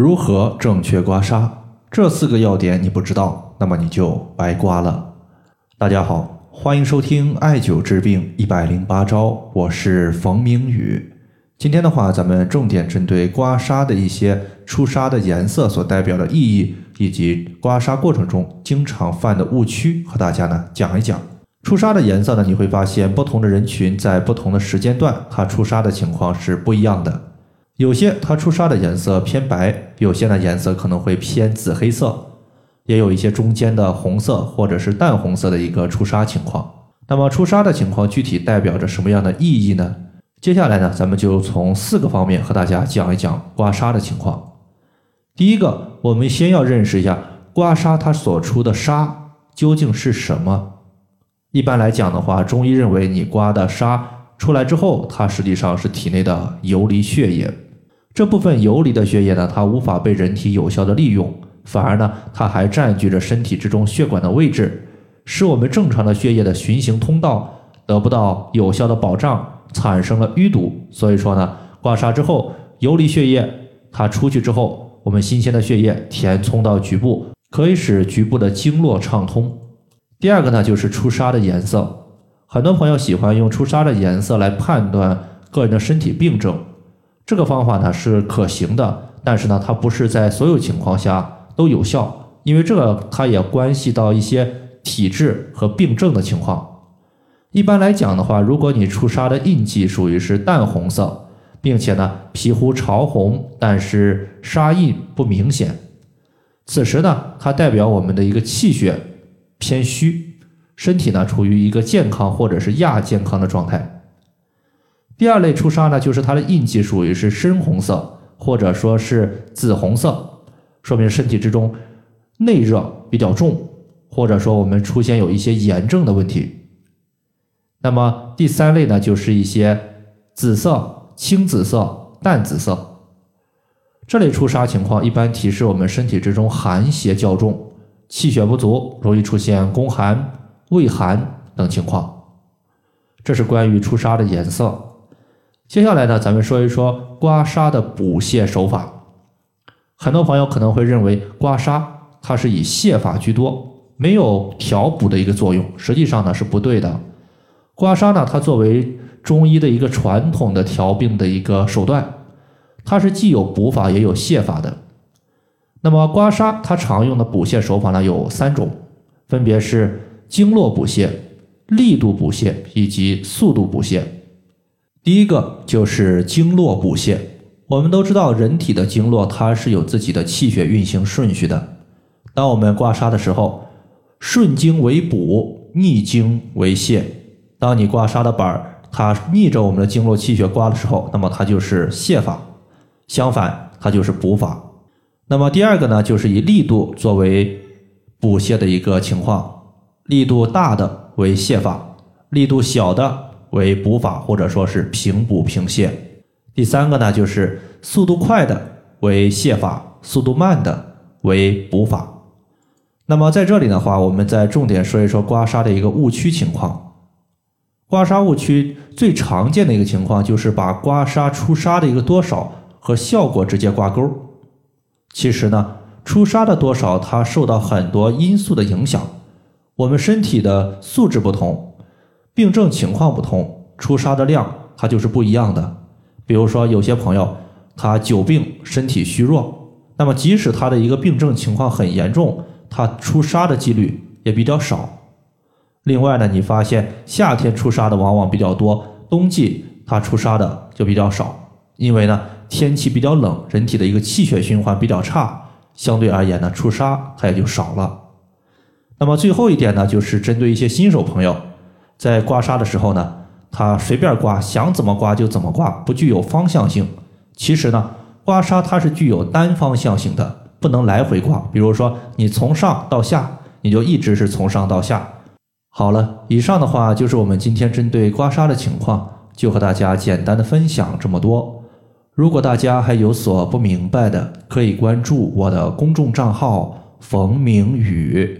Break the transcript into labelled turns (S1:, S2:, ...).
S1: 如何正确刮痧？这四个要点你不知道，那么你就白刮了。大家好，欢迎收听艾灸治病一百零八招，我是冯明宇。今天的话，咱们重点针对刮痧的一些出痧的颜色所代表的意义，以及刮痧过程中经常犯的误区，和大家呢讲一讲。出痧的颜色呢，你会发现不同的人群在不同的时间段，它出痧的情况是不一样的。有些它出痧的颜色偏白，有些呢颜色可能会偏紫黑色，也有一些中间的红色或者是淡红色的一个出痧情况。那么出痧的情况具体代表着什么样的意义呢？接下来呢，咱们就从四个方面和大家讲一讲刮痧的情况。第一个，我们先要认识一下刮痧它所出的痧究竟是什么。一般来讲的话，中医认为你刮的痧出来之后，它实际上是体内的游离血液。这部分游离的血液呢，它无法被人体有效的利用，反而呢，它还占据着身体之中血管的位置，使我们正常的血液的循行通道得不到有效的保障，产生了淤堵。所以说呢，刮痧之后，游离血液它出去之后，我们新鲜的血液填充到局部，可以使局部的经络畅通。第二个呢，就是出痧的颜色。很多朋友喜欢用出痧的颜色来判断个人的身体病症，这个方法呢是可行的，但是呢，它不是在所有情况下都有效，因为这个它也关系到一些体质和病症的情况。一般来讲的话，如果你出痧的印记属于是淡红色，并且呢皮肤潮红，但是痧印不明显，此时呢，它代表我们的一个气血。偏虚，身体呢处于一个健康或者是亚健康的状态。第二类出痧呢，就是它的印记属于是深红色或者说是紫红色，说明身体之中内热比较重，或者说我们出现有一些炎症的问题。那么第三类呢，就是一些紫色、青紫色、淡紫色这类出痧情况，一般提示我们身体之中寒邪较重。气血不足，容易出现宫寒、胃寒等情况。这是关于出痧的颜色。接下来呢，咱们说一说刮痧的补泻手法。很多朋友可能会认为刮痧它是以泻法居多，没有调补的一个作用。实际上呢是不对的。刮痧呢，它作为中医的一个传统的调病的一个手段，它是既有补法也有泻法的。那么刮痧它常用的补泻手法呢有三种，分别是经络补泻、力度补泻以及速度补泻。第一个就是经络补泻。我们都知道，人体的经络它是有自己的气血运行顺序的。当我们刮痧的时候，顺经为补，逆经为泻。当你刮痧的板儿它逆着我们的经络气血刮的时候，那么它就是泻法；相反，它就是补法。那么第二个呢，就是以力度作为补泻的一个情况，力度大的为泻法，力度小的为补法，或者说是平补平泻。第三个呢，就是速度快的为泻法，速度慢的为补法。那么在这里的话，我们再重点说一说刮痧的一个误区情况。刮痧误区最常见的一个情况，就是把刮痧出痧的一个多少和效果直接挂钩。其实呢，出痧的多少，它受到很多因素的影响。我们身体的素质不同，病症情况不同，出痧的量它就是不一样的。比如说，有些朋友他久病，身体虚弱，那么即使他的一个病症情况很严重，他出痧的几率也比较少。另外呢，你发现夏天出痧的往往比较多，冬季他出痧的就比较少，因为呢。天气比较冷，人体的一个气血循环比较差，相对而言呢，出痧它也就少了。那么最后一点呢，就是针对一些新手朋友，在刮痧的时候呢，他随便刮，想怎么刮就怎么刮，不具有方向性。其实呢，刮痧它是具有单方向性的，不能来回刮。比如说你从上到下，你就一直是从上到下。好了，以上的话就是我们今天针对刮痧的情况，就和大家简单的分享这么多。如果大家还有所不明白的，可以关注我的公众账号“冯明宇”，